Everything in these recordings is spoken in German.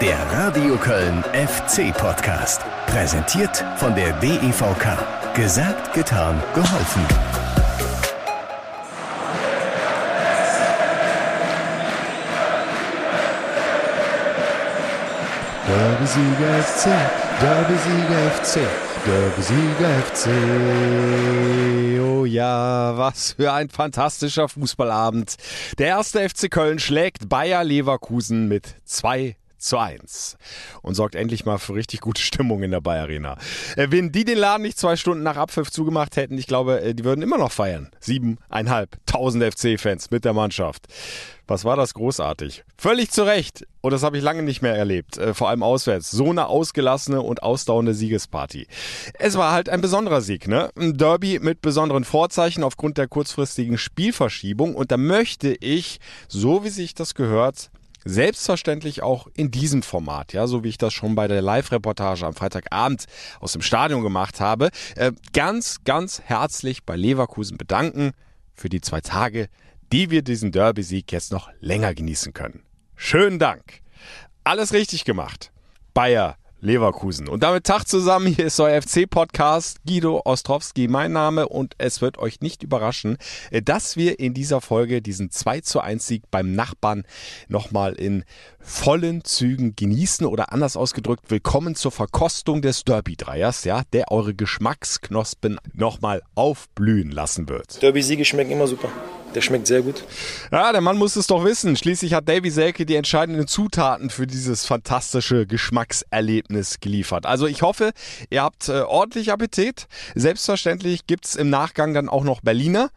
Der Radio Köln FC Podcast. Präsentiert von der DEVK. Gesagt, getan, geholfen. Derby-Sieger FC, Derby-Sieger FC, Derby-Sieger FC. Oh ja, was für ein fantastischer Fußballabend. Der erste FC Köln schlägt Bayer Leverkusen mit 2 zu 1 und sorgt endlich mal für richtig gute Stimmung in der Bayer Arena. Äh, wenn die den Laden nicht zwei Stunden nach Abpfiff zugemacht hätten, ich glaube, äh, die würden immer noch feiern. Siebeneinhalbtausend FC-Fans mit der Mannschaft. Was war das großartig? Völlig zu Recht. Und das habe ich lange nicht mehr erlebt. Äh, vor allem auswärts. So eine ausgelassene und ausdauernde Siegesparty. Es war halt ein besonderer Sieg, ne? Ein Derby mit besonderen Vorzeichen aufgrund der kurzfristigen Spielverschiebung. Und da möchte ich, so wie sich das gehört, Selbstverständlich auch in diesem Format, ja, so wie ich das schon bei der Live-Reportage am Freitagabend aus dem Stadion gemacht habe, äh, ganz, ganz herzlich bei Leverkusen bedanken für die zwei Tage, die wir diesen Derby-Sieg jetzt noch länger genießen können. Schönen Dank. Alles richtig gemacht. Bayer Leverkusen. Und damit Tag zusammen, hier ist euer FC-Podcast, Guido Ostrowski, mein Name und es wird euch nicht überraschen, äh, dass wir in dieser Folge diesen 2 zu 1 Sieg beim Nachbarn nochmal in vollen Zügen genießen oder anders ausgedrückt, willkommen zur Verkostung des Derby-Dreiers, ja, der eure Geschmacksknospen nochmal aufblühen lassen wird. Derby-Siege schmecken immer super. Der schmeckt sehr gut. Ja, der Mann muss es doch wissen. Schließlich hat Davy Selke die entscheidenden Zutaten für dieses fantastische Geschmackserlebnis geliefert. Also ich hoffe, ihr habt äh, ordentlich Appetit. Selbstverständlich gibt's im Nachgang dann auch noch Berliner.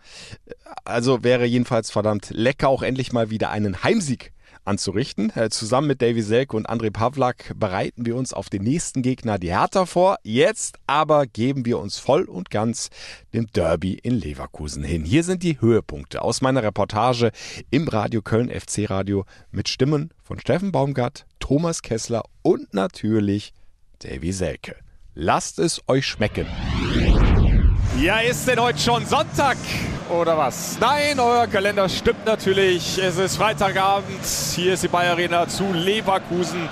Also wäre jedenfalls verdammt lecker, auch endlich mal wieder einen Heimsieg anzurichten. Äh, zusammen mit Davy Selke und André Pavlak bereiten wir uns auf den nächsten Gegner, die Hertha, vor. Jetzt aber geben wir uns voll und ganz dem Derby in Leverkusen hin. Hier sind die Höhepunkte aus meiner Reportage im Radio Köln FC Radio mit Stimmen von Steffen Baumgart, Thomas Kessler und natürlich Davy Selke. Lasst es euch schmecken. Ja, ist denn heute schon Sonntag oder was? Nein, euer Kalender stimmt natürlich. Es ist Freitagabend. Hier ist die Bayer Arena zu Leverkusen.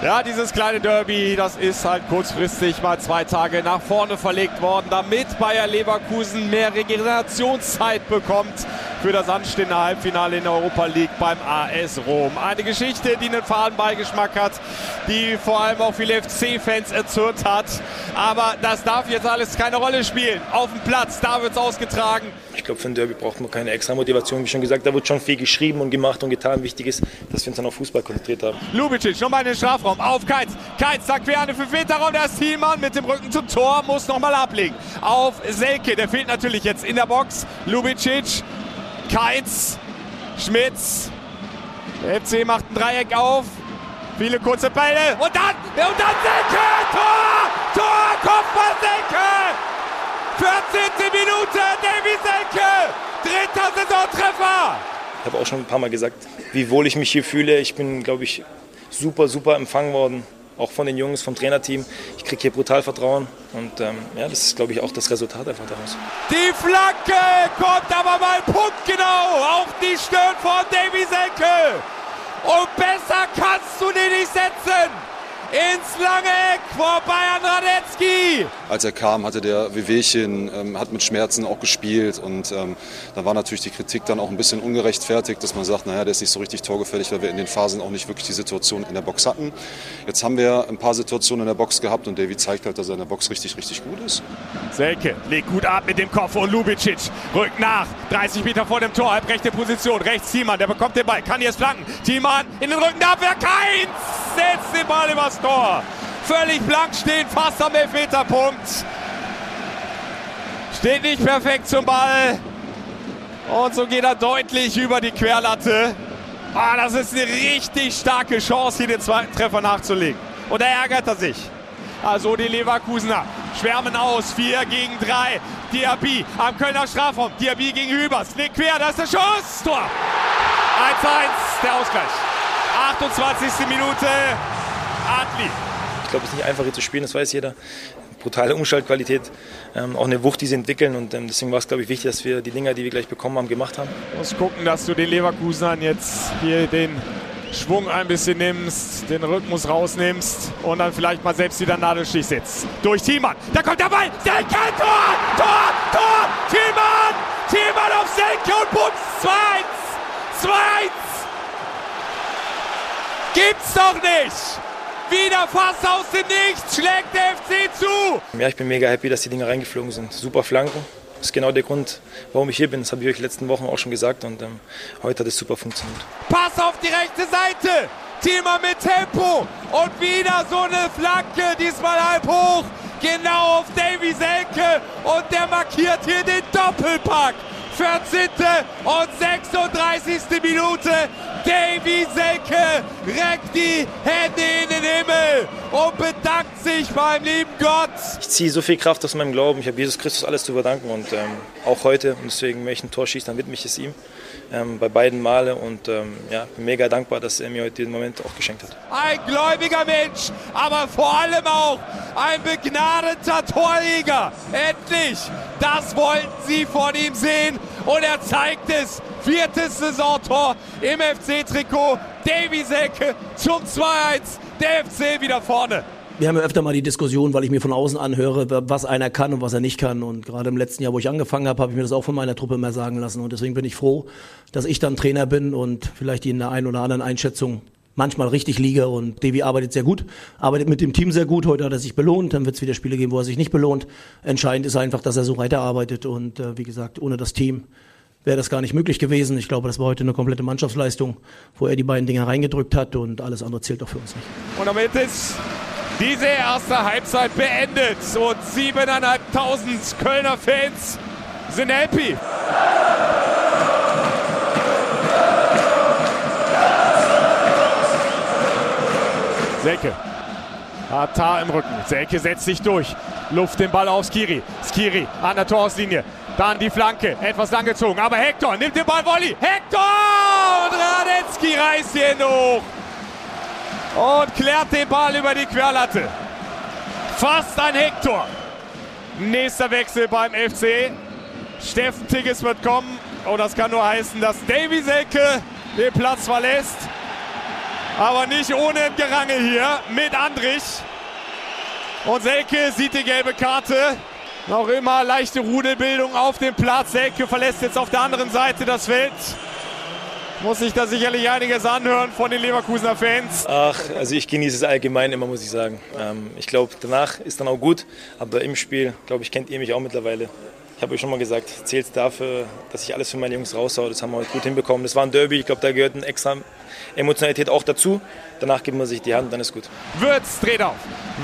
Ja, dieses kleine Derby, das ist halt kurzfristig mal zwei Tage nach vorne verlegt worden, damit Bayer Leverkusen mehr Regenerationszeit bekommt für das anstehende Halbfinale in der Europa League beim AS Rom. Eine Geschichte, die einen Fadenbeigeschmack hat, die vor allem auch viele FC-Fans erzürnt hat. Aber das darf jetzt alles keine Rolle spielen. Auf dem Platz, da wird es ausgetragen. Ich glaube, für ein Derby braucht man keine extra Motivation. Wie schon gesagt, da wird schon viel geschrieben und gemacht und getan. Wichtig ist, dass wir uns dann auf Fußball konzentriert haben. Lubicic nochmal in den Strafraum. Auf Keins. Keins sagt quer an den 5-Meter-Raum. Der ist Thielmann mit dem Rücken zum Tor. Muss nochmal ablegen. Auf Selke. Der fehlt natürlich jetzt in der Box. Lubicic. Keins. Schmitz. Der FC macht ein Dreieck auf. Viele kurze Bälle. Und dann, und dann Selke. Tor! Tor! Kopfball Selke! 14. Minute, Davy Selke, dritter Saisontreffer. Ich habe auch schon ein paar Mal gesagt, wie wohl ich mich hier fühle. Ich bin, glaube ich, super, super empfangen worden. Auch von den Jungs, vom Trainerteam. Ich kriege hier brutal Vertrauen. Und ähm, ja, das ist, glaube ich, auch das Resultat einfach daraus. Die Flanke kommt aber mal punktgenau auf die Stirn von Davy Selke. Und besser kannst du den nicht setzen ins lange Eck vor Bayern Radetzky. Als er kam, hatte der Wehwehchen, ähm, hat mit Schmerzen auch gespielt und ähm, da war natürlich die Kritik dann auch ein bisschen ungerechtfertigt, dass man sagt, naja, der ist nicht so richtig torgefällig, weil wir in den Phasen auch nicht wirklich die Situation in der Box hatten. Jetzt haben wir ein paar Situationen in der Box gehabt und Davy zeigt halt, dass er in der Box richtig, richtig gut ist. Selke legt gut ab mit dem Kopf und Lubicic rückt nach, 30 Meter vor dem Tor, halbrechte Position, rechts Thiemann, der bekommt den Ball, kann jetzt flanken, Thiemann in den Rücken der Abwehr, keins, setzt den Ball übers Tor. Völlig blank stehen, fast am Elfmeterpunkt. Steht nicht perfekt zum Ball. Und so geht er deutlich über die Querlatte. Ah, das ist eine richtig starke Chance, hier den zweiten Treffer nachzulegen. Und da ärgert er sich. Also die Leverkusener schwärmen aus. 4 gegen 3. Diaby am Kölner Strafraum. Diaby gegen Hübers. Legt quer, da ist der Schuss. Tor. 1-1, der Ausgleich. 28. Minute. Adli. Ich glaube, es ist nicht einfach hier zu spielen, das weiß jeder. Brutale Umschaltqualität, ähm, auch eine Wucht, die sie entwickeln. Und ähm, deswegen war es, glaube ich, wichtig, dass wir die Dinger, die wir gleich bekommen haben, gemacht haben. Du musst gucken, dass du den Leverkusenern jetzt hier den Schwung ein bisschen nimmst, den Rhythmus rausnimmst und dann vielleicht mal selbst wieder Nadelstich setzt. Durch Thiemann. Da kommt der Ball. Selke, Tor! Tor! Tor! Thiemann! Thiemann auf Selke und Bums. 2-1! 2-1! Gibt's doch nicht! Wieder fast aus dem Nichts schlägt der FC zu. Ja, ich bin mega happy, dass die Dinger reingeflogen sind. Super Flanken. Das ist genau der Grund, warum ich hier bin. Das habe ich euch in den letzten Wochen auch schon gesagt und ähm, heute hat es super funktioniert. Pass auf die rechte Seite. Thema mit Tempo und wieder so eine Flanke, diesmal halb hoch, genau auf Davy Selke und der markiert hier den Doppelpack. 14. und 36. Minute. Davy Selke reckt die Hände in den Himmel und bedankt sich beim lieben Gott. Ich ziehe so viel Kraft aus meinem Glauben. Ich habe Jesus Christus alles zu verdanken und ähm, auch heute. Und deswegen, wenn ich ein Tor schieße, dann widme ich es ihm. Ähm, bei beiden Male und ähm, ja, bin mega dankbar, dass er mir heute diesen Moment auch geschenkt hat. Ein gläubiger Mensch, aber vor allem auch ein begnadeter Torjäger. Endlich, das wollten sie von ihm sehen und er zeigt es. Viertes Saisontor im FC-Trikot. Davy Selke zum 2-1. Der FC wieder vorne. Wir haben ja öfter mal die Diskussion, weil ich mir von außen anhöre, was einer kann und was er nicht kann. Und gerade im letzten Jahr, wo ich angefangen habe, habe ich mir das auch von meiner Truppe mehr sagen lassen. Und deswegen bin ich froh, dass ich dann Trainer bin und vielleicht in der einen oder anderen Einschätzung manchmal richtig liege. Und Devi arbeitet sehr gut, arbeitet mit dem Team sehr gut. Heute hat er sich belohnt. Dann wird es wieder Spiele geben, wo er sich nicht belohnt. Entscheidend ist einfach, dass er so weiterarbeitet. Und äh, wie gesagt, ohne das Team wäre das gar nicht möglich gewesen. Ich glaube, das war heute eine komplette Mannschaftsleistung, wo er die beiden Dinger reingedrückt hat und alles andere zählt auch für uns nicht. Und damit ist diese erste Halbzeit beendet und 7.500 Kölner Fans sind happy. Selke. Hat Tar im Rücken. Selke setzt sich durch. Luft den Ball auf Skiri. Skiri an der Torauslinie. Dann die Flanke. Etwas langgezogen. Aber Hector nimmt den Ball Volley. Hector! Und Radetzky reißt ihn hoch. Und klärt den Ball über die Querlatte. Fast ein Hector. Nächster Wechsel beim FC. Steffen Tigges wird kommen. Und oh, das kann nur heißen, dass Davy Selke den Platz verlässt. Aber nicht ohne Gerange hier mit Andrich. Und Selke sieht die gelbe Karte. Noch immer leichte Rudelbildung auf dem Platz. Selke verlässt jetzt auf der anderen Seite das Feld. Muss sich da sicherlich einiges anhören von den Leverkusener Fans. Ach, also ich genieße es allgemein immer, muss ich sagen. Ähm, ich glaube, danach ist dann auch gut. Aber im Spiel, glaube ich, kennt ihr mich auch mittlerweile. Ich habe euch schon mal gesagt, zählt es dafür, dass ich alles für meine Jungs raushaue. Das haben wir heute gut hinbekommen. Das war ein Derby. Ich glaube, da gehört ein extra Emotionalität auch dazu. Danach gibt man sich die Hand, dann ist gut. Würz dreht auf.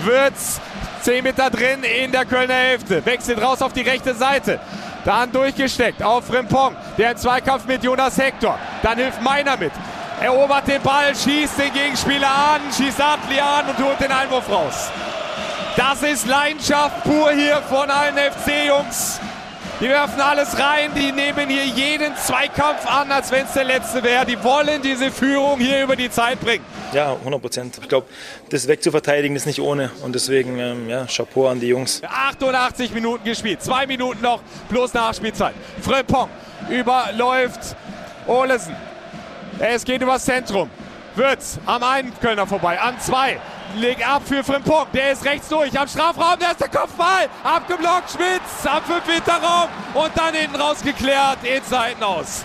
Würz 10 Meter drin in der Kölner Hälfte. Wechselt raus auf die rechte Seite. Dann durchgesteckt auf Frimpong, der im Zweikampf mit Jonas Hector. Dann hilft Meiner mit. Erobert den Ball, schießt den Gegenspieler an, schießt Adli an und holt den Einwurf raus. Das ist Leidenschaft pur hier von allen FC-Jungs. Die werfen alles rein, die nehmen hier jeden Zweikampf an, als wenn es der letzte wäre. Die wollen diese Führung hier über die Zeit bringen. Ja, 100 Prozent. Ich glaube, das wegzuverteidigen ist nicht ohne. Und deswegen, ähm, ja, Chapeau an die Jungs. 88 Minuten gespielt, zwei Minuten noch plus Nachspielzeit. Frempong überläuft Olesen. Es geht übers Zentrum. Wird's am einen Kölner vorbei, an zwei. Leg ab für Frimpong. Der ist rechts durch. Am Strafraum, der ist der Kopfball. Abgeblockt, Schmitz am 5 Meter Raum. Und dann hinten rausgeklärt ins Seitenaus.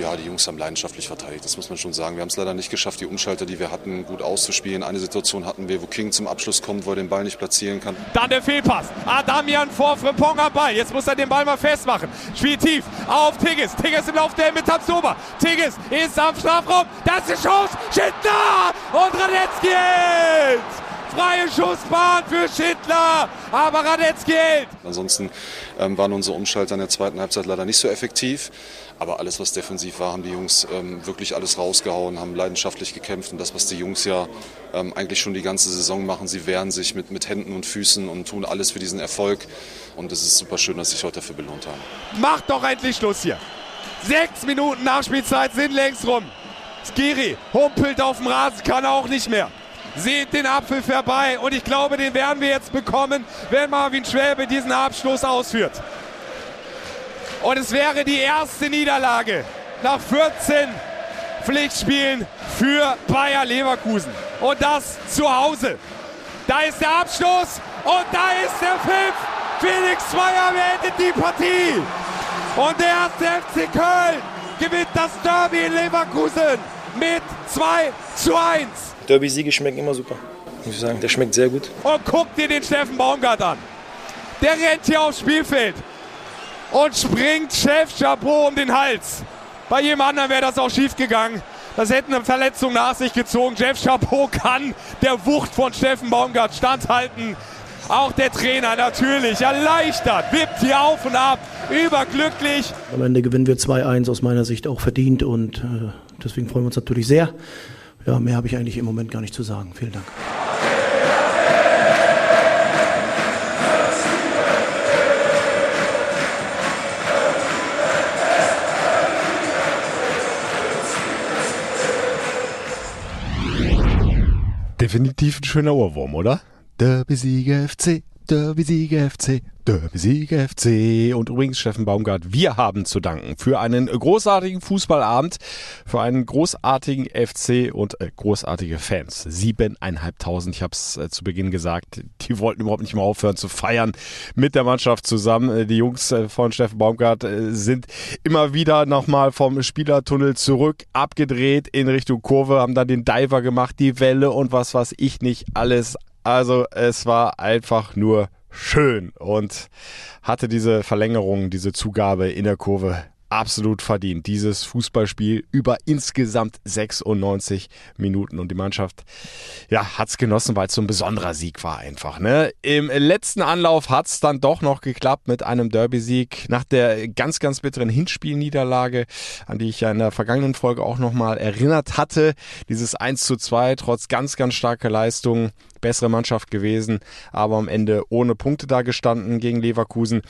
Ja, die Jungs haben leidenschaftlich verteidigt, das muss man schon sagen. Wir haben es leider nicht geschafft, die Umschalter, die wir hatten, gut auszuspielen. Eine Situation hatten wir, wo King zum Abschluss kommt, wo er den Ball nicht platzieren kann. Dann der Fehlpass. Adamian vor Frimpong am Ball. Jetzt muss er den Ball mal festmachen. Spiel tief auf Tigges. Tigges im Lauf der mit Tabsoba. Tigges ist am Strafraum. Das ist Chance. Schindler und Radetzky hält. Freie Schussbahn für Schindler, aber Radetzky hält. Ansonsten ähm, waren unsere Umschalter in der zweiten Halbzeit leider nicht so effektiv. Aber alles, was defensiv war, haben die Jungs ähm, wirklich alles rausgehauen, haben leidenschaftlich gekämpft. Und das, was die Jungs ja ähm, eigentlich schon die ganze Saison machen, sie wehren sich mit, mit Händen und Füßen und tun alles für diesen Erfolg. Und es ist super schön, dass sie sich heute dafür belohnt haben. Macht doch endlich Schluss hier. Sechs Minuten Nachspielzeit sind längst rum. Skiri humpelt auf dem Rasen, kann auch nicht mehr. Seht den Apfel vorbei und ich glaube, den werden wir jetzt bekommen, wenn Marvin Schwäbe diesen Abschluss ausführt. Und es wäre die erste Niederlage nach 14 Pflichtspielen für Bayer Leverkusen. Und das zu Hause. Da ist der Abstoß und da ist der Pfiff. Felix Zweier beendet die Partie. Und der erste FC Köln gewinnt das Derby in Leverkusen mit 2 zu 1. Derby-Siege schmecken immer super, muss ich sagen. Der schmeckt sehr gut. Und guck dir den Steffen Baumgart an. Der rennt hier aufs Spielfeld und springt Chef Chapeau um den Hals. Bei jedem anderen wäre das auch schief gegangen. Das hätte eine Verletzung nach sich gezogen. Jeff Chapeau kann der Wucht von Steffen Baumgart standhalten. Auch der Trainer natürlich erleichtert, wippt hier auf und ab, überglücklich. Am Ende gewinnen wir 2-1 aus meiner Sicht auch verdient und äh, deswegen freuen wir uns natürlich sehr. Ja, mehr habe ich eigentlich im Moment gar nicht zu sagen. Vielen Dank. Definitiv ein schöner Ohrwurm, oder? Derby-Sieger FC, Derby-Sieger FC, Derby-Sieger FC. Und übrigens, Steffen Baumgart, wir haben zu danken für einen großartigen Fußballabend, für einen großartigen FC und äh, großartige Fans. Siebeneinhalbtausend, ich habe es äh, zu Beginn gesagt, die wollten überhaupt nicht mehr aufhören zu feiern mit der Mannschaft zusammen. Äh, die Jungs von Steffen Baumgart sind immer wieder nochmal vom Spielertunnel zurück, abgedreht in Richtung Kurve, haben dann den Diver gemacht, die Welle und was weiß ich nicht alles also es war einfach nur schön und hatte diese Verlängerung, diese Zugabe in der Kurve absolut verdient. Dieses Fußballspiel über insgesamt 96 Minuten und die Mannschaft ja, hat es genossen, weil es so ein besonderer Sieg war einfach. Ne? Im letzten Anlauf hat es dann doch noch geklappt mit einem Derby-Sieg nach der ganz, ganz bitteren Hinspielniederlage, an die ich ja in der vergangenen Folge auch nochmal erinnert hatte. Dieses 1 zu 2 trotz ganz, ganz starker Leistung bessere Mannschaft gewesen, aber am Ende ohne Punkte da gestanden gegen Leverkusen.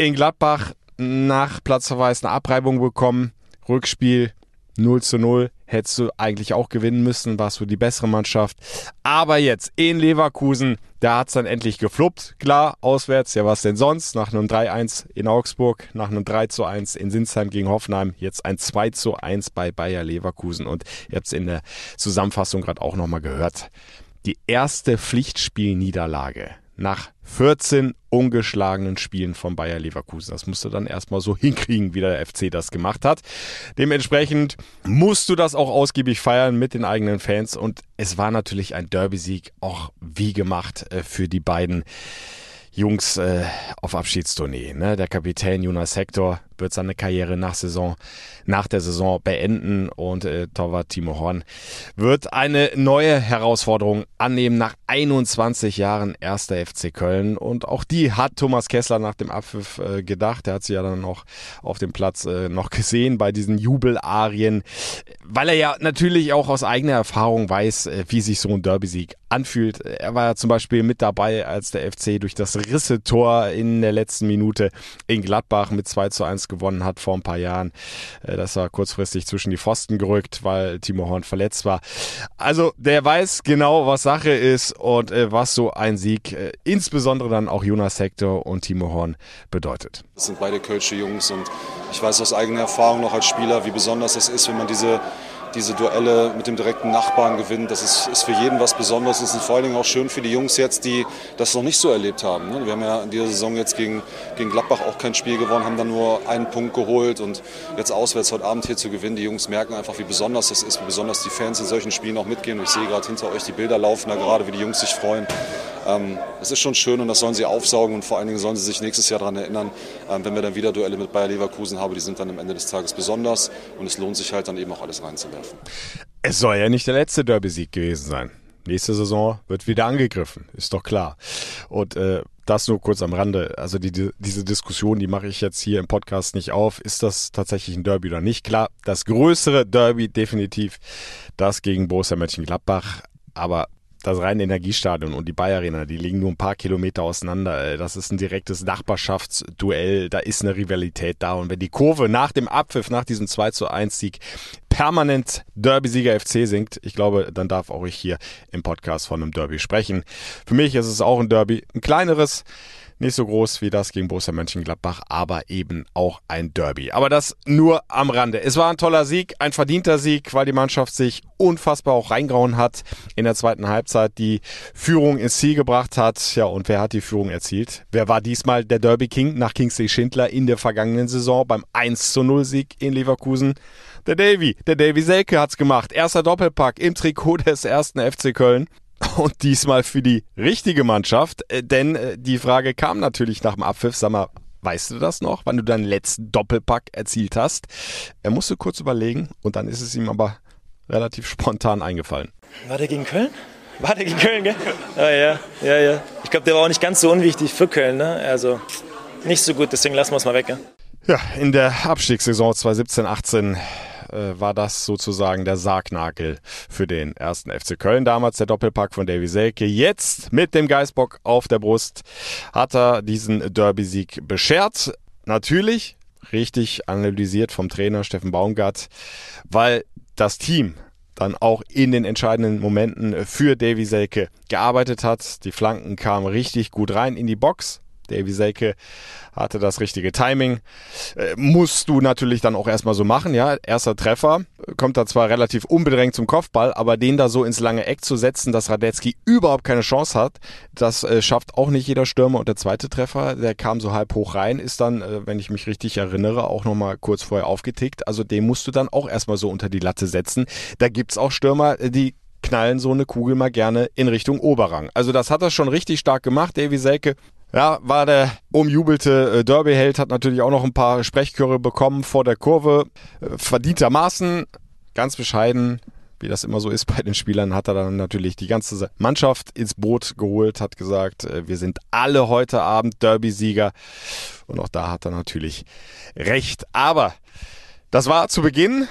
In Gladbach nach Platzverweis eine Abreibung bekommen. Rückspiel 0 zu 0. Hättest du eigentlich auch gewinnen müssen, warst du die bessere Mannschaft. Aber jetzt in Leverkusen, da hat es dann endlich gefluppt. Klar, auswärts, ja was denn sonst? Nach einem 3-1 in Augsburg, nach einem 3 zu 1 in Sinsheim gegen Hoffenheim, jetzt ein 2 zu 1 bei Bayer Leverkusen. Und ihr habt es in der Zusammenfassung gerade auch nochmal gehört. Die erste Pflichtspielniederlage nach 14 ungeschlagenen Spielen von Bayer Leverkusen. Das musst du dann erstmal so hinkriegen, wie der FC das gemacht hat. Dementsprechend musst du das auch ausgiebig feiern mit den eigenen Fans und es war natürlich ein Derby-Sieg auch wie gemacht äh, für die beiden Jungs äh, auf Abschiedstournee. Ne? Der Kapitän Jonas Hector wird seine Karriere nach Saison, nach der Saison beenden und äh, Torwart Timo Horn wird eine neue Herausforderung annehmen nach 21 Jahren erster FC Köln und auch die hat Thomas Kessler nach dem Abpfiff äh, gedacht. Er hat sie ja dann noch auf dem Platz äh, noch gesehen bei diesen Jubelarien, weil er ja natürlich auch aus eigener Erfahrung weiß, äh, wie sich so ein Derby-Sieg anfühlt. Er war ja zum Beispiel mit dabei, als der FC durch das Risse-Tor in der letzten Minute in Gladbach mit 2 zu 1 gewonnen hat vor ein paar Jahren. Äh, das war kurzfristig zwischen die Pfosten gerückt, weil Timo Horn verletzt war. Also der weiß genau, was Sache ist und äh, was so ein Sieg, äh, insbesondere dann auch Jonas Hector und Timo Horn bedeutet. Das sind beide Kölsche Jungs und ich weiß aus eigener Erfahrung noch als Spieler, wie besonders es ist, wenn man diese diese Duelle mit dem direkten Nachbarn gewinnt. Das ist, ist für jeden was Besonderes. Das ist vor allen Dingen auch schön für die Jungs jetzt, die das noch nicht so erlebt haben. Ne? Wir haben ja in dieser Saison jetzt gegen, gegen Gladbach auch kein Spiel gewonnen, haben dann nur einen Punkt geholt und jetzt auswärts heute Abend hier zu gewinnen. Die Jungs merken einfach, wie besonders das ist, wie besonders die Fans in solchen Spielen auch mitgehen. Und ich sehe gerade hinter euch die Bilder laufen da gerade, wie die Jungs sich freuen. Ähm, das ist schon schön und das sollen sie aufsaugen und vor allen Dingen sollen sie sich nächstes Jahr daran erinnern, ähm, wenn wir dann wieder Duelle mit Bayer Leverkusen haben, die sind dann am Ende des Tages besonders und es lohnt sich halt dann eben auch alles reinzuwerfen. Es soll ja nicht der letzte Derby-Sieg gewesen sein. Nächste Saison wird wieder angegriffen, ist doch klar. Und äh, das nur kurz am Rande. Also die, die, diese Diskussion, die mache ich jetzt hier im Podcast nicht auf. Ist das tatsächlich ein Derby oder nicht? Klar, das größere Derby definitiv das gegen Borussia Mönchengladbach. Aber das reine Energiestadion und die Bayer Arena, die liegen nur ein paar Kilometer auseinander. Das ist ein direktes Nachbarschaftsduell, da ist eine Rivalität da. Und wenn die Kurve nach dem Abpfiff, nach diesem 2 zu 1 Sieg permanent Derby-Sieger FC singt, ich glaube, dann darf auch ich hier im Podcast von einem Derby sprechen. Für mich ist es auch ein Derby, ein kleineres, nicht so groß wie das gegen Borussia Mönchengladbach, aber eben auch ein Derby. Aber das nur am Rande. Es war ein toller Sieg, ein verdienter Sieg, weil die Mannschaft sich unfassbar auch reingrauen hat in der zweiten Halbzeit, die Führung ins Ziel gebracht hat. Ja, und wer hat die Führung erzielt? Wer war diesmal der Derby King nach Kingsley Schindler in der vergangenen Saison beim 1 zu 0 Sieg in Leverkusen? Der Davy, der Davy Selke hat's gemacht. Erster Doppelpack im Trikot des ersten FC Köln. Und diesmal für die richtige Mannschaft, äh, denn äh, die Frage kam natürlich nach dem Abpfiff, sag mal, weißt du das noch, wann du deinen letzten Doppelpack erzielt hast? Er musste kurz überlegen und dann ist es ihm aber relativ spontan eingefallen. War der gegen Köln? War der gegen Köln, gell? Ah, ja, ja, ja. Ich glaube, der war auch nicht ganz so unwichtig für Köln, ne? Also nicht so gut, deswegen lassen wir es mal weg, ja? Ja, in der Abstiegssaison 2017-18 äh, war das sozusagen der Sargnagel für den ersten FC Köln. Damals der Doppelpack von Davy Selke. Jetzt mit dem Geißbock auf der Brust hat er diesen Derby-Sieg beschert. Natürlich richtig analysiert vom Trainer Steffen Baumgart, weil das Team dann auch in den entscheidenden Momenten für Davy Selke gearbeitet hat. Die Flanken kamen richtig gut rein in die Box. Davy Selke hatte das richtige Timing. Äh, musst du natürlich dann auch erstmal so machen, ja. Erster Treffer, kommt da zwar relativ unbedrängt zum Kopfball, aber den da so ins lange Eck zu setzen, dass Radetzky überhaupt keine Chance hat, das äh, schafft auch nicht jeder Stürmer. Und der zweite Treffer, der kam so halb hoch rein, ist dann, äh, wenn ich mich richtig erinnere, auch nochmal kurz vorher aufgetickt. Also den musst du dann auch erstmal so unter die Latte setzen. Da gibt's auch Stürmer, äh, die knallen so eine Kugel mal gerne in Richtung Oberrang. Also das hat er schon richtig stark gemacht, Davy Selke. Ja, war der umjubelte äh, Derby-Held, hat natürlich auch noch ein paar Sprechchöre bekommen vor der Kurve. Äh, verdientermaßen, ganz bescheiden, wie das immer so ist bei den Spielern, hat er dann natürlich die ganze Mannschaft ins Boot geholt, hat gesagt, äh, wir sind alle heute Abend Derby-Sieger. Und auch da hat er natürlich recht. Aber das war zu Beginn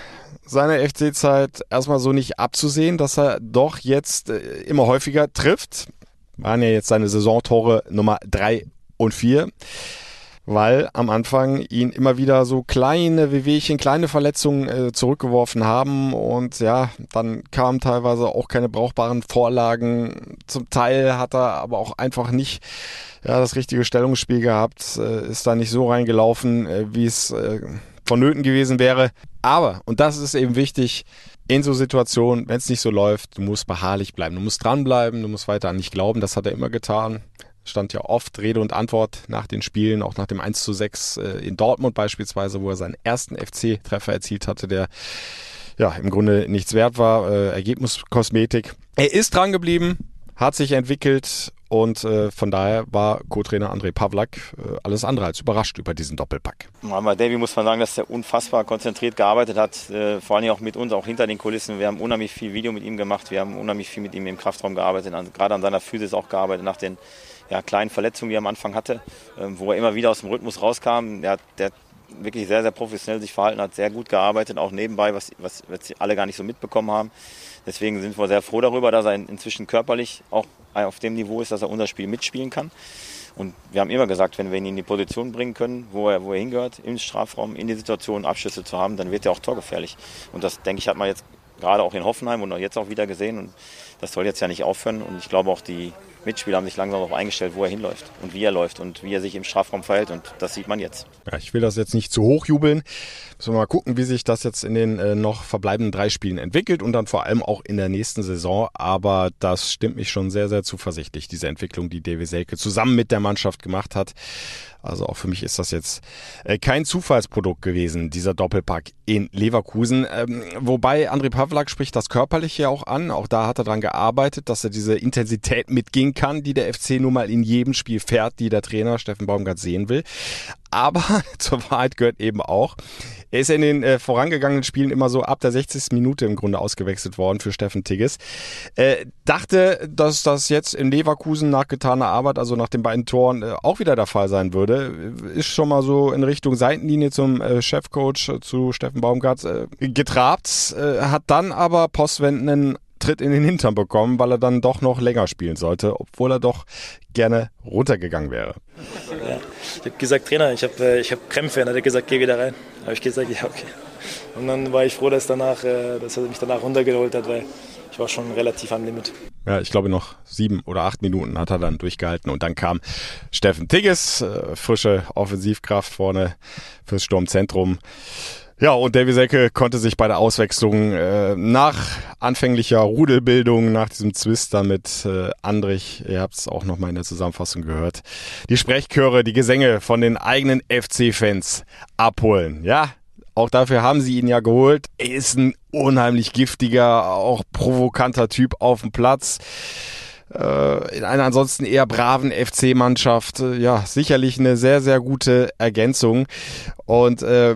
seiner FC-Zeit erstmal so nicht abzusehen, dass er doch jetzt immer häufiger trifft waren ja jetzt seine Saisontore Nummer drei und vier weil am Anfang ihn immer wieder so kleine Wehwehchen, kleine Verletzungen äh, zurückgeworfen haben und ja, dann kamen teilweise auch keine brauchbaren Vorlagen. Zum Teil hat er aber auch einfach nicht ja, das richtige Stellungsspiel gehabt, äh, ist da nicht so reingelaufen, äh, wie es äh, vonnöten gewesen wäre. Aber, und das ist eben wichtig, in so Situationen, wenn es nicht so läuft, du musst beharrlich bleiben. Du musst dranbleiben, du musst weiter an dich glauben. Das hat er immer getan. Stand ja oft Rede und Antwort nach den Spielen, auch nach dem 1 zu 6 äh, in Dortmund beispielsweise, wo er seinen ersten FC-Treffer erzielt hatte, der ja im Grunde nichts wert war. Äh, Ergebniskosmetik. Er ist dran geblieben, hat sich entwickelt und äh, von daher war Co-Trainer André Pavlak äh, alles andere als überrascht über diesen Doppelpack. Aber Davy muss man sagen, dass er unfassbar konzentriert gearbeitet hat, äh, vor allem auch mit uns, auch hinter den Kulissen. Wir haben unheimlich viel Video mit ihm gemacht, wir haben unheimlich viel mit ihm im Kraftraum gearbeitet, an, gerade an seiner Physis auch gearbeitet, nach den ja, kleinen Verletzungen, die er am Anfang hatte, ähm, wo er immer wieder aus dem Rhythmus rauskam. Der, der wirklich sehr, sehr professionell sich verhalten hat, sehr gut gearbeitet, auch nebenbei, was, was, was alle gar nicht so mitbekommen haben. Deswegen sind wir sehr froh darüber, dass er inzwischen körperlich auch auf dem Niveau ist, dass er unser Spiel mitspielen kann. Und wir haben immer gesagt, wenn wir ihn in die Position bringen können, wo er, wo er hingehört, im Strafraum, in die Situation Abschlüsse zu haben, dann wird er auch torgefährlich. Und das, denke ich, hat man jetzt gerade auch in Hoffenheim und jetzt auch wieder gesehen. Und das soll jetzt ja nicht aufhören. Und ich glaube auch, die Mitspieler haben sich langsam darauf eingestellt, wo er hinläuft und wie er läuft und wie er sich im Strafraum verhält. Und das sieht man jetzt. Ja, ich will das jetzt nicht zu hoch jubeln. Müssen wir mal gucken, wie sich das jetzt in den äh, noch verbleibenden drei Spielen entwickelt und dann vor allem auch in der nächsten Saison. Aber das stimmt mich schon sehr, sehr zuversichtlich, diese Entwicklung, die David Selke zusammen mit der Mannschaft gemacht hat. Also auch für mich ist das jetzt äh, kein Zufallsprodukt gewesen, dieser Doppelpack in Leverkusen. Ähm, wobei André Pavlak spricht das Körperliche auch an. Auch da hat er daran gearbeitet, dass er diese Intensität mitgehen kann, die der FC nun mal in jedem Spiel fährt, die der Trainer Steffen Baumgart sehen will. Aber zur Wahrheit gehört eben auch, er ist in den äh, vorangegangenen Spielen immer so ab der 60. Minute im Grunde ausgewechselt worden für Steffen Tigges. Äh, dachte, dass das jetzt in Leverkusen nach getaner Arbeit, also nach den beiden Toren, äh, auch wieder der Fall sein würde. Ist schon mal so in Richtung Seitenlinie zum äh, Chefcoach, äh, zu Steffen Baumgart äh, getrabt, äh, hat dann aber postwendenden Tritt in den Hintern bekommen, weil er dann doch noch länger spielen sollte, obwohl er doch gerne runtergegangen wäre. Ja. Ich habe gesagt, Trainer, ich habe äh, ich hab Krämpfe. Hat er gesagt, geh wieder rein. Habe ich gesagt, ja, okay. Und dann war ich froh, dass, danach, äh, dass er mich danach runtergeholt hat, weil ich war schon relativ am Limit. Ja, ich glaube noch sieben oder acht Minuten hat er dann durchgehalten und dann kam Steffen Tigges, äh, frische Offensivkraft vorne fürs Sturmzentrum. Ja, und Davy Selke konnte sich bei der Auswechslung äh, nach anfänglicher Rudelbildung, nach diesem Zwister mit äh, Andrich, ihr habt es auch nochmal in der Zusammenfassung gehört, die Sprechchöre, die Gesänge von den eigenen FC-Fans abholen. Ja, auch dafür haben sie ihn ja geholt. Er ist ein unheimlich giftiger, auch provokanter Typ auf dem Platz äh, in einer ansonsten eher braven FC-Mannschaft. Äh, ja, sicherlich eine sehr, sehr gute Ergänzung. Und äh,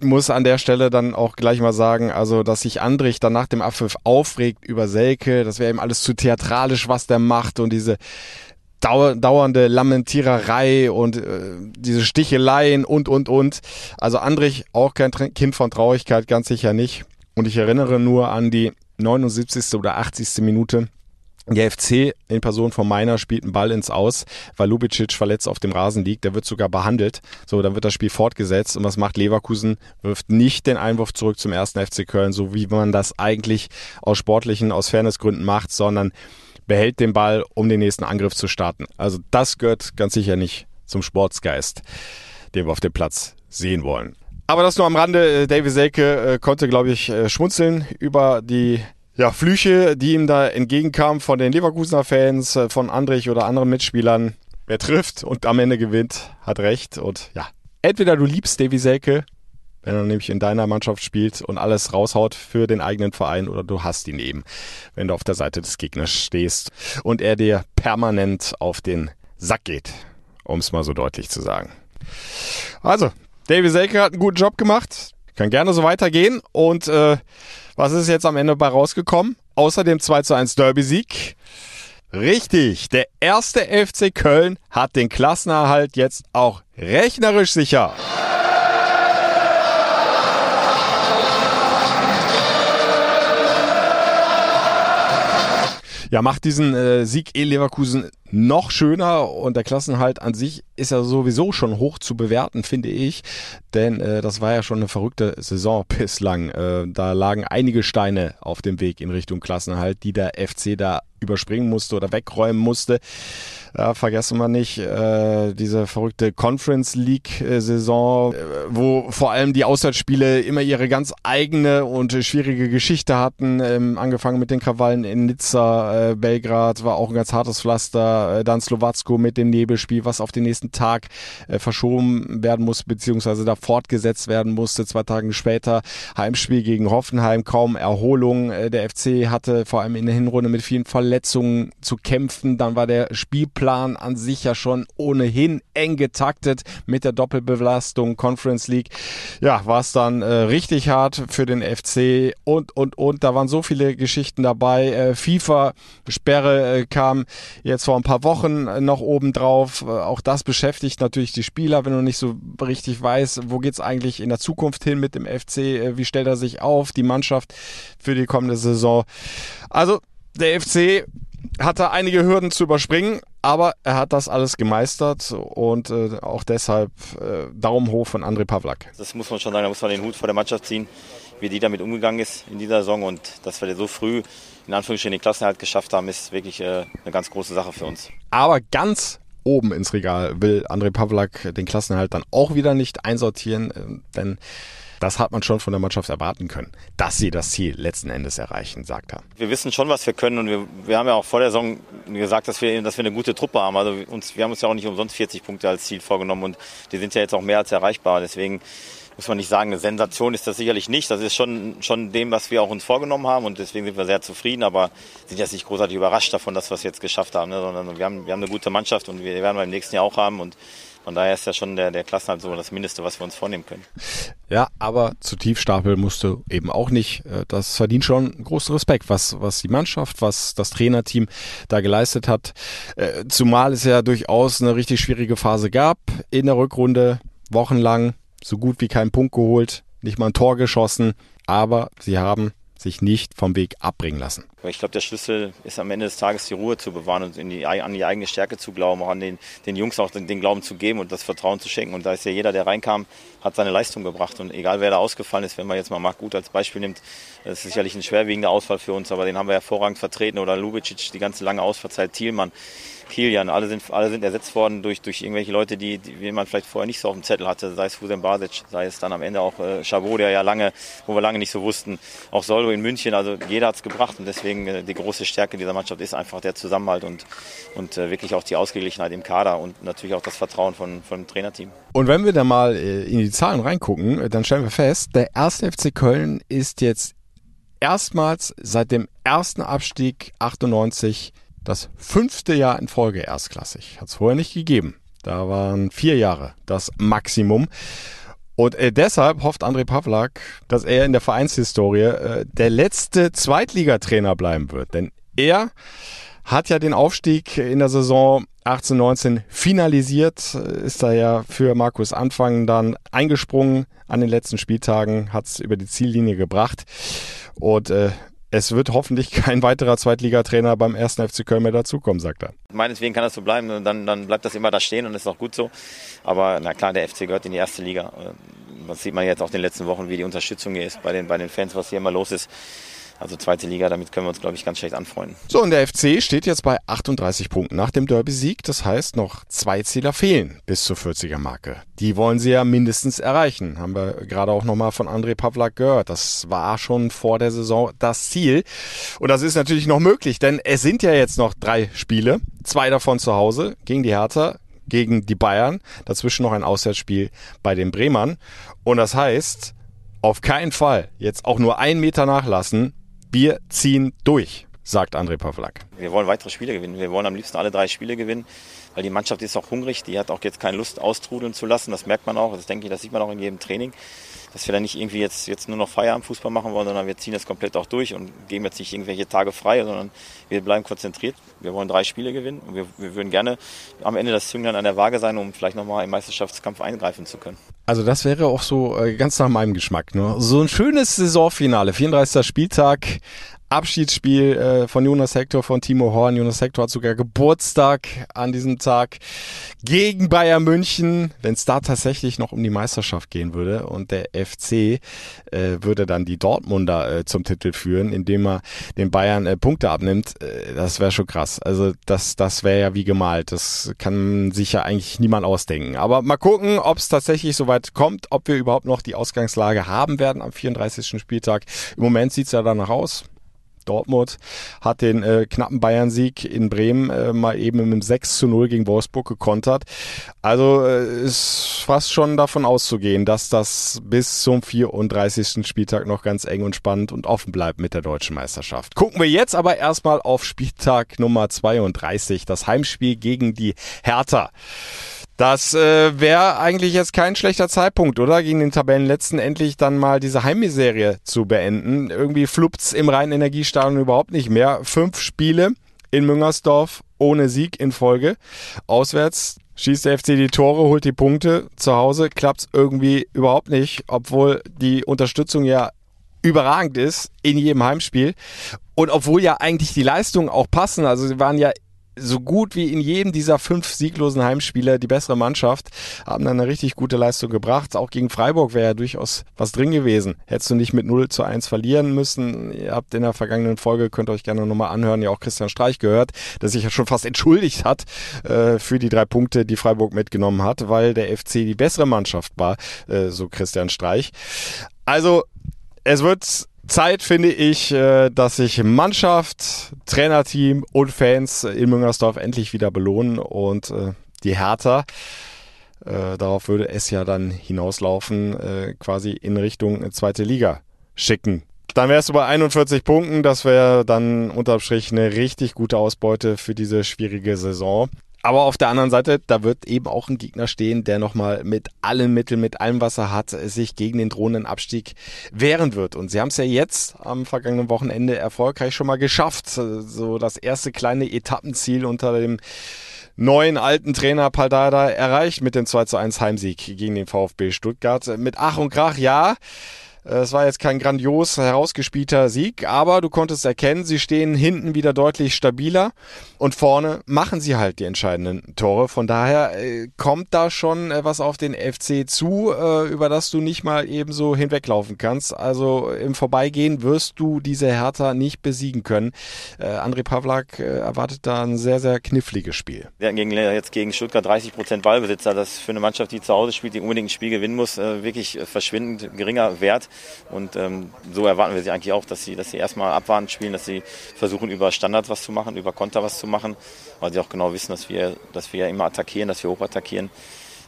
muss an der Stelle dann auch gleich mal sagen, also dass sich Andrich dann nach dem Abpfiff aufregt über Selke, das wäre ihm alles zu theatralisch, was der macht und diese dauer, dauernde Lamentiererei und äh, diese Sticheleien und und und. Also Andrich auch kein Kind von Traurigkeit, ganz sicher nicht. Und ich erinnere nur an die 79. oder 80. Minute, der FC in Person von Meiner spielt einen Ball ins Aus, weil Lubicic verletzt auf dem Rasen liegt. Der wird sogar behandelt. So, dann wird das Spiel fortgesetzt. Und was macht Leverkusen? Wirft nicht den Einwurf zurück zum ersten FC Köln, so wie man das eigentlich aus sportlichen, aus Fairnessgründen macht, sondern behält den Ball, um den nächsten Angriff zu starten. Also das gehört ganz sicher nicht zum Sportsgeist, den wir auf dem Platz sehen wollen. Aber das nur am Rande. Äh, David Selke äh, konnte, glaube ich, äh, schmunzeln über die ja, Flüche, die ihm da entgegenkamen von den Leverkusener Fans, äh, von Andrich oder anderen Mitspielern. Wer trifft und am Ende gewinnt, hat recht. Und ja, entweder du liebst Davy Selke, wenn er nämlich in deiner Mannschaft spielt und alles raushaut für den eigenen Verein, oder du hast ihn eben, wenn du auf der Seite des Gegners stehst und er dir permanent auf den Sack geht, um es mal so deutlich zu sagen. Also, Davy Selke hat einen guten Job gemacht, kann gerne so weitergehen und äh, was ist jetzt am Ende bei rausgekommen? Außer dem 2 zu 1 Derby-Sieg. Richtig, der erste FC Köln hat den Klassenerhalt jetzt auch rechnerisch sicher. Ja, macht diesen äh, Sieg in Leverkusen noch schöner und der Klassenhalt an sich ist ja sowieso schon hoch zu bewerten, finde ich. Denn äh, das war ja schon eine verrückte Saison bislang. Äh, da lagen einige Steine auf dem Weg in Richtung Klassenhalt, die der FC da überspringen musste oder wegräumen musste. Ja, vergessen wir nicht, äh, diese verrückte Conference League-Saison, äh, wo vor allem die Auswärtsspiele immer ihre ganz eigene und schwierige Geschichte hatten. Ähm, angefangen mit den Krawallen in Nizza, äh, Belgrad war auch ein ganz hartes Pflaster. Äh, dann Slowacko mit dem Nebelspiel, was auf den nächsten Tag äh, verschoben werden muss, beziehungsweise da fortgesetzt werden musste. Zwei Tage später Heimspiel gegen Hoffenheim, kaum Erholung. Äh, der FC hatte vor allem in der Hinrunde mit vielen Verletzungen zu kämpfen. Dann war der Spielplan Plan an sich ja schon ohnehin eng getaktet mit der Doppelbelastung Conference League. Ja, war es dann äh, richtig hart für den FC und, und, und. Da waren so viele Geschichten dabei. Äh, FIFA-Sperre äh, kam jetzt vor ein paar Wochen noch oben drauf. Äh, auch das beschäftigt natürlich die Spieler, wenn du nicht so richtig weißt, wo geht es eigentlich in der Zukunft hin mit dem FC, äh, wie stellt er sich auf, die Mannschaft für die kommende Saison. Also der FC hatte einige Hürden zu überspringen, aber er hat das alles gemeistert und äh, auch deshalb äh, Daumen hoch von André Pavlak. Das muss man schon sagen, da muss man den Hut vor der Mannschaft ziehen, wie die damit umgegangen ist in dieser Saison und dass wir so früh in Anführungsstrichen den Klassenerhalt geschafft haben, ist wirklich äh, eine ganz große Sache für uns. Aber ganz oben ins Regal will André Pavlak den Klassenerhalt dann auch wieder nicht einsortieren, äh, denn das hat man schon von der Mannschaft erwarten können, dass sie das Ziel letzten Endes erreichen, sagt er. Wir wissen schon, was wir können und wir, wir haben ja auch vor der Saison gesagt, dass wir, dass wir eine gute Truppe haben. Also uns, wir haben uns ja auch nicht umsonst 40 Punkte als Ziel vorgenommen und die sind ja jetzt auch mehr als erreichbar. Deswegen muss man nicht sagen, eine Sensation ist das sicherlich nicht. Das ist schon, schon dem, was wir auch uns vorgenommen haben und deswegen sind wir sehr zufrieden, aber sind jetzt nicht großartig überrascht davon, dass wir es jetzt geschafft haben, ne? sondern wir haben, wir haben eine gute Mannschaft und wir werden wir im nächsten Jahr auch haben und von daher ist ja schon der, der Klassenhalt so das Mindeste, was wir uns vornehmen können. Ja, aber zu Tiefstapel musst du eben auch nicht. Äh, das verdient schon großen Respekt, was, was die Mannschaft, was das Trainerteam da geleistet hat. Äh, zumal es ja durchaus eine richtig schwierige Phase gab. In der Rückrunde wochenlang so gut wie keinen Punkt geholt, nicht mal ein Tor geschossen, aber sie haben sich nicht vom Weg abbringen lassen. Ich glaube, der Schlüssel ist am Ende des Tages die Ruhe zu bewahren und die, an die eigene Stärke zu glauben, auch an den, den Jungs auch den, den Glauben zu geben und das Vertrauen zu schenken. Und da ist ja jeder, der reinkam, hat seine Leistung gebracht. Und egal wer da ausgefallen ist, wenn man jetzt mal Marc Gut als Beispiel nimmt, das ist sicherlich ein schwerwiegender Ausfall für uns, aber den haben wir hervorragend vertreten. Oder Lubicic, die ganze lange Ausfallzeit, Thielmann. Kilian, alle sind, alle sind ersetzt worden durch, durch irgendwelche Leute, die, die man vielleicht vorher nicht so auf dem Zettel hatte, sei es Fusen Basic, sei es dann am Ende auch äh, Chabot, der ja lange, wo wir lange nicht so wussten, auch Soldo in München, also jeder hat es gebracht und deswegen äh, die große Stärke dieser Mannschaft ist einfach der Zusammenhalt und, und äh, wirklich auch die Ausgeglichenheit im Kader und natürlich auch das Vertrauen von, von dem Trainerteam. Und wenn wir da mal äh, in die Zahlen reingucken, äh, dann stellen wir fest, der erste FC Köln ist jetzt erstmals seit dem ersten Abstieg 98 das fünfte Jahr in Folge erstklassig. Hat es vorher nicht gegeben. Da waren vier Jahre das Maximum. Und äh, deshalb hofft André Pavlak, dass er in der Vereinshistorie äh, der letzte Zweitligatrainer bleiben wird. Denn er hat ja den Aufstieg in der Saison 18-19 finalisiert, ist da ja für Markus Anfang dann eingesprungen an den letzten Spieltagen, hat es über die Ziellinie gebracht. Und äh, es wird hoffentlich kein weiterer Zweitligatrainer beim ersten FC Köln mehr dazukommen, sagt er. Meineswegen kann das so bleiben und dann, dann bleibt das immer da stehen und ist auch gut so. Aber na klar, der FC gehört in die erste Liga. Das sieht man jetzt auch in den letzten Wochen, wie die Unterstützung hier ist bei den, bei den Fans, was hier immer los ist. Also zweite Liga, damit können wir uns, glaube ich, ganz schlecht anfreunden. So, und der FC steht jetzt bei 38 Punkten nach dem Derby-Sieg. Das heißt, noch zwei Zähler fehlen bis zur 40er-Marke. Die wollen sie ja mindestens erreichen. Haben wir gerade auch nochmal von André Pavlak gehört. Das war schon vor der Saison das Ziel. Und das ist natürlich noch möglich, denn es sind ja jetzt noch drei Spiele. Zwei davon zu Hause gegen die Hertha, gegen die Bayern. Dazwischen noch ein Auswärtsspiel bei den Bremern. Und das heißt, auf keinen Fall jetzt auch nur einen Meter nachlassen wir ziehen durch, sagt André Pavlak. Wir wollen weitere Spiele gewinnen. Wir wollen am liebsten alle drei Spiele gewinnen, weil die Mannschaft ist auch hungrig. Die hat auch jetzt keine Lust austrudeln zu lassen. Das merkt man auch. Das denke ich, das sieht man auch in jedem Training. Dass wir da nicht irgendwie jetzt, jetzt nur noch Feierabendfußball machen wollen, sondern wir ziehen das komplett auch durch und geben jetzt nicht irgendwelche Tage frei, sondern wir bleiben konzentriert. Wir wollen drei Spiele gewinnen und wir, wir würden gerne am Ende das Zünglein an der Waage sein, um vielleicht nochmal im Meisterschaftskampf eingreifen zu können. Also das wäre auch so äh, ganz nach meinem Geschmack. Ne? So ein schönes Saisonfinale, 34. Spieltag, Abschiedsspiel äh, von Jonas Hector, von Timo Horn. Jonas Hector hat sogar Geburtstag an diesem Tag gegen Bayern München. Wenn es da tatsächlich noch um die Meisterschaft gehen würde und der FC äh, würde dann die Dortmunder äh, zum Titel führen, indem er den Bayern äh, Punkte abnimmt, äh, das wäre schon krass. Also das, das wäre ja wie gemalt. Das kann sich ja eigentlich niemand ausdenken. Aber mal gucken, ob es tatsächlich soweit kommt, ob wir überhaupt noch die Ausgangslage haben werden am 34. Spieltag. Im Moment sieht's ja danach aus. Dortmund hat den äh, knappen Bayern-Sieg in Bremen äh, mal eben mit einem 6 zu 0 gegen Wolfsburg gekontert. Also äh, ist fast schon davon auszugehen, dass das bis zum 34. Spieltag noch ganz eng und spannend und offen bleibt mit der deutschen Meisterschaft. Gucken wir jetzt aber erstmal auf Spieltag Nummer 32, das Heimspiel gegen die Hertha. Das äh, wäre eigentlich jetzt kein schlechter Zeitpunkt, oder? Gegen den Tabellenletzten endlich dann mal diese Heimserie zu beenden. Irgendwie fluppt's im reinen Energiestadion überhaupt nicht mehr. Fünf Spiele in Müngersdorf ohne Sieg in Folge. Auswärts schießt der FC die Tore, holt die Punkte. Zu Hause klappt's irgendwie überhaupt nicht, obwohl die Unterstützung ja überragend ist in jedem Heimspiel. Und obwohl ja eigentlich die Leistungen auch passen, also sie waren ja so gut wie in jedem dieser fünf sieglosen Heimspiele die bessere Mannschaft, haben dann eine richtig gute Leistung gebracht. Auch gegen Freiburg wäre ja durchaus was drin gewesen. Hättest du nicht mit 0 zu 1 verlieren müssen. Ihr habt in der vergangenen Folge, könnt ihr euch gerne nochmal anhören, ja auch Christian Streich gehört, der sich ja schon fast entschuldigt hat äh, für die drei Punkte, die Freiburg mitgenommen hat, weil der FC die bessere Mannschaft war, äh, so Christian Streich. Also es wird Zeit, finde ich, äh, dass sich Mannschaft, Trainerteam und Fans in Müngersdorf endlich wieder belohnen und äh, die Hertha, äh, darauf würde es ja dann hinauslaufen, quasi in Richtung zweite Liga schicken. Dann wärst du bei 41 Punkten. Das wäre dann unterm Strich eine richtig gute Ausbeute für diese schwierige Saison. Aber auf der anderen Seite, da wird eben auch ein Gegner stehen, der nochmal mit allen Mitteln, mit allem, was er hat, sich gegen den drohenden Abstieg wehren wird. Und sie haben es ja jetzt am vergangenen Wochenende erfolgreich schon mal geschafft. So das erste kleine Etappenziel unter dem neuen alten Trainer Paldada erreicht mit dem 2 zu 1 Heimsieg gegen den VfB Stuttgart. Mit Ach und Krach, ja. Es war jetzt kein grandios herausgespielter Sieg, aber du konntest erkennen, sie stehen hinten wieder deutlich stabiler und vorne machen sie halt die entscheidenden Tore. Von daher äh, kommt da schon äh, was auf den FC zu, äh, über das du nicht mal ebenso hinweglaufen kannst. Also im Vorbeigehen wirst du diese Hertha nicht besiegen können. Äh, André Pavlak äh, erwartet da ein sehr, sehr kniffliges Spiel. Wir hatten gegen, jetzt gegen Stuttgart 30 Prozent Ballbesitzer. Das ist für eine Mannschaft, die zu Hause spielt, die unbedingt ein Spiel gewinnen muss, äh, wirklich verschwindend geringer Wert. Und ähm, so erwarten wir sie eigentlich auch, dass sie, dass sie erstmal abwarten spielen, dass sie versuchen, über Standards was zu machen, über Konter was zu machen, weil sie auch genau wissen, dass wir, dass wir ja immer attackieren, dass wir hoch attackieren.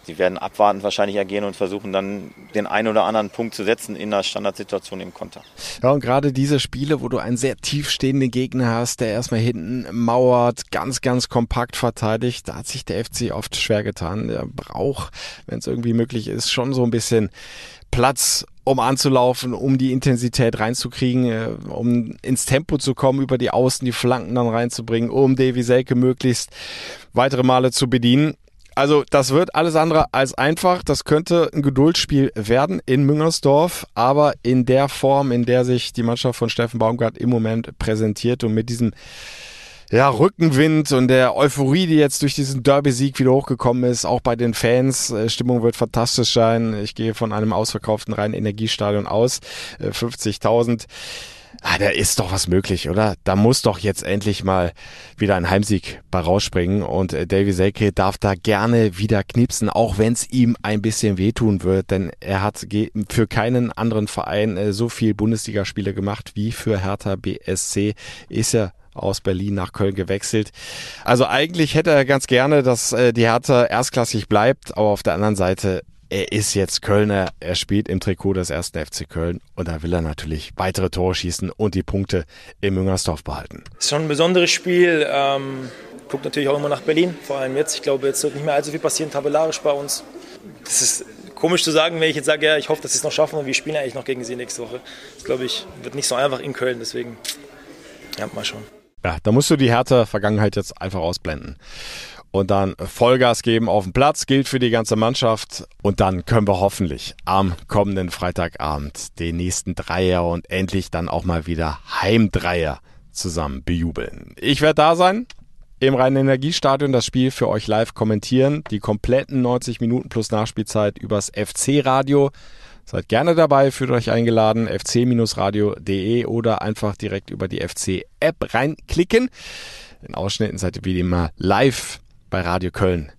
Sie werden abwartend wahrscheinlich agieren und versuchen dann den einen oder anderen Punkt zu setzen in einer Standardsituation im Konter. Ja, und gerade diese Spiele, wo du einen sehr tief stehenden Gegner hast, der erstmal hinten mauert, ganz, ganz kompakt verteidigt, da hat sich der FC oft schwer getan. Der braucht, wenn es irgendwie möglich ist, schon so ein bisschen Platz, um anzulaufen, um die Intensität reinzukriegen, äh, um ins Tempo zu kommen, über die Außen die Flanken dann reinzubringen, um Davy Selke möglichst weitere Male zu bedienen. Also das wird alles andere als einfach. Das könnte ein Geduldsspiel werden in Müngersdorf, aber in der Form, in der sich die Mannschaft von Steffen Baumgart im Moment präsentiert und mit diesem ja, Rückenwind und der Euphorie, die jetzt durch diesen Derby-Sieg wieder hochgekommen ist, auch bei den Fans. Äh, Stimmung wird fantastisch sein. Ich gehe von einem ausverkauften reinen Energiestadion aus. 50.000. Äh, ah, da ist doch was möglich, oder? Da muss doch jetzt endlich mal wieder ein Heimsieg bei rausspringen und äh, Davy Selke darf da gerne wieder knipsen, auch wenn es ihm ein bisschen wehtun wird, denn er hat für keinen anderen Verein so viel Bundesligaspiele gemacht wie für Hertha BSC. Ist er aus Berlin nach Köln gewechselt. Also eigentlich hätte er ganz gerne, dass äh, die Hertha erstklassig bleibt, aber auf der anderen Seite er ist jetzt Kölner, er spielt im Trikot des ersten FC Köln und da will er natürlich weitere Tore schießen und die Punkte im Müngersdorf behalten. Ist schon ein besonderes Spiel. Ähm, guckt natürlich auch immer nach Berlin, vor allem jetzt. Ich glaube, jetzt wird nicht mehr allzu viel passieren tabellarisch bei uns. Das ist komisch zu sagen, wenn ich jetzt sage, ja, ich hoffe, dass sie es noch schaffen und wir spielen eigentlich noch gegen sie nächste Woche. Das glaube ich, wird nicht so einfach in Köln, deswegen, ja, mal schauen. Ja, da musst du die härte Vergangenheit jetzt einfach ausblenden. Und dann Vollgas geben auf dem Platz, gilt für die ganze Mannschaft. Und dann können wir hoffentlich am kommenden Freitagabend den nächsten Dreier und endlich dann auch mal wieder Heimdreier zusammen bejubeln. Ich werde da sein, im Rhein-Energiestadion das Spiel für euch live kommentieren. Die kompletten 90 Minuten plus Nachspielzeit übers FC-Radio. Seid gerne dabei, fühlt euch eingeladen, fc-radio.de oder einfach direkt über die FC-App reinklicken. In Ausschnitten seid ihr wie immer live bei Radio Köln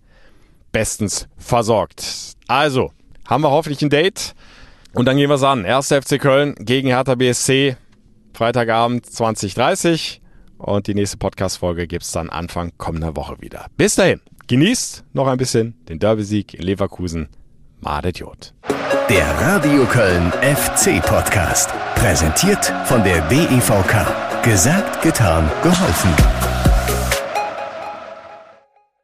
bestens versorgt. Also, haben wir hoffentlich ein Date und dann gehen wir es an. 1. FC Köln gegen Hertha BSC, Freitagabend 2030 und die nächste Podcast-Folge gibt es dann Anfang kommender Woche wieder. Bis dahin, genießt noch ein bisschen den Derby-Sieg in Leverkusen. Madet Jod. Der Radio Köln FC Podcast. Präsentiert von der DEVK. Gesagt, getan, geholfen.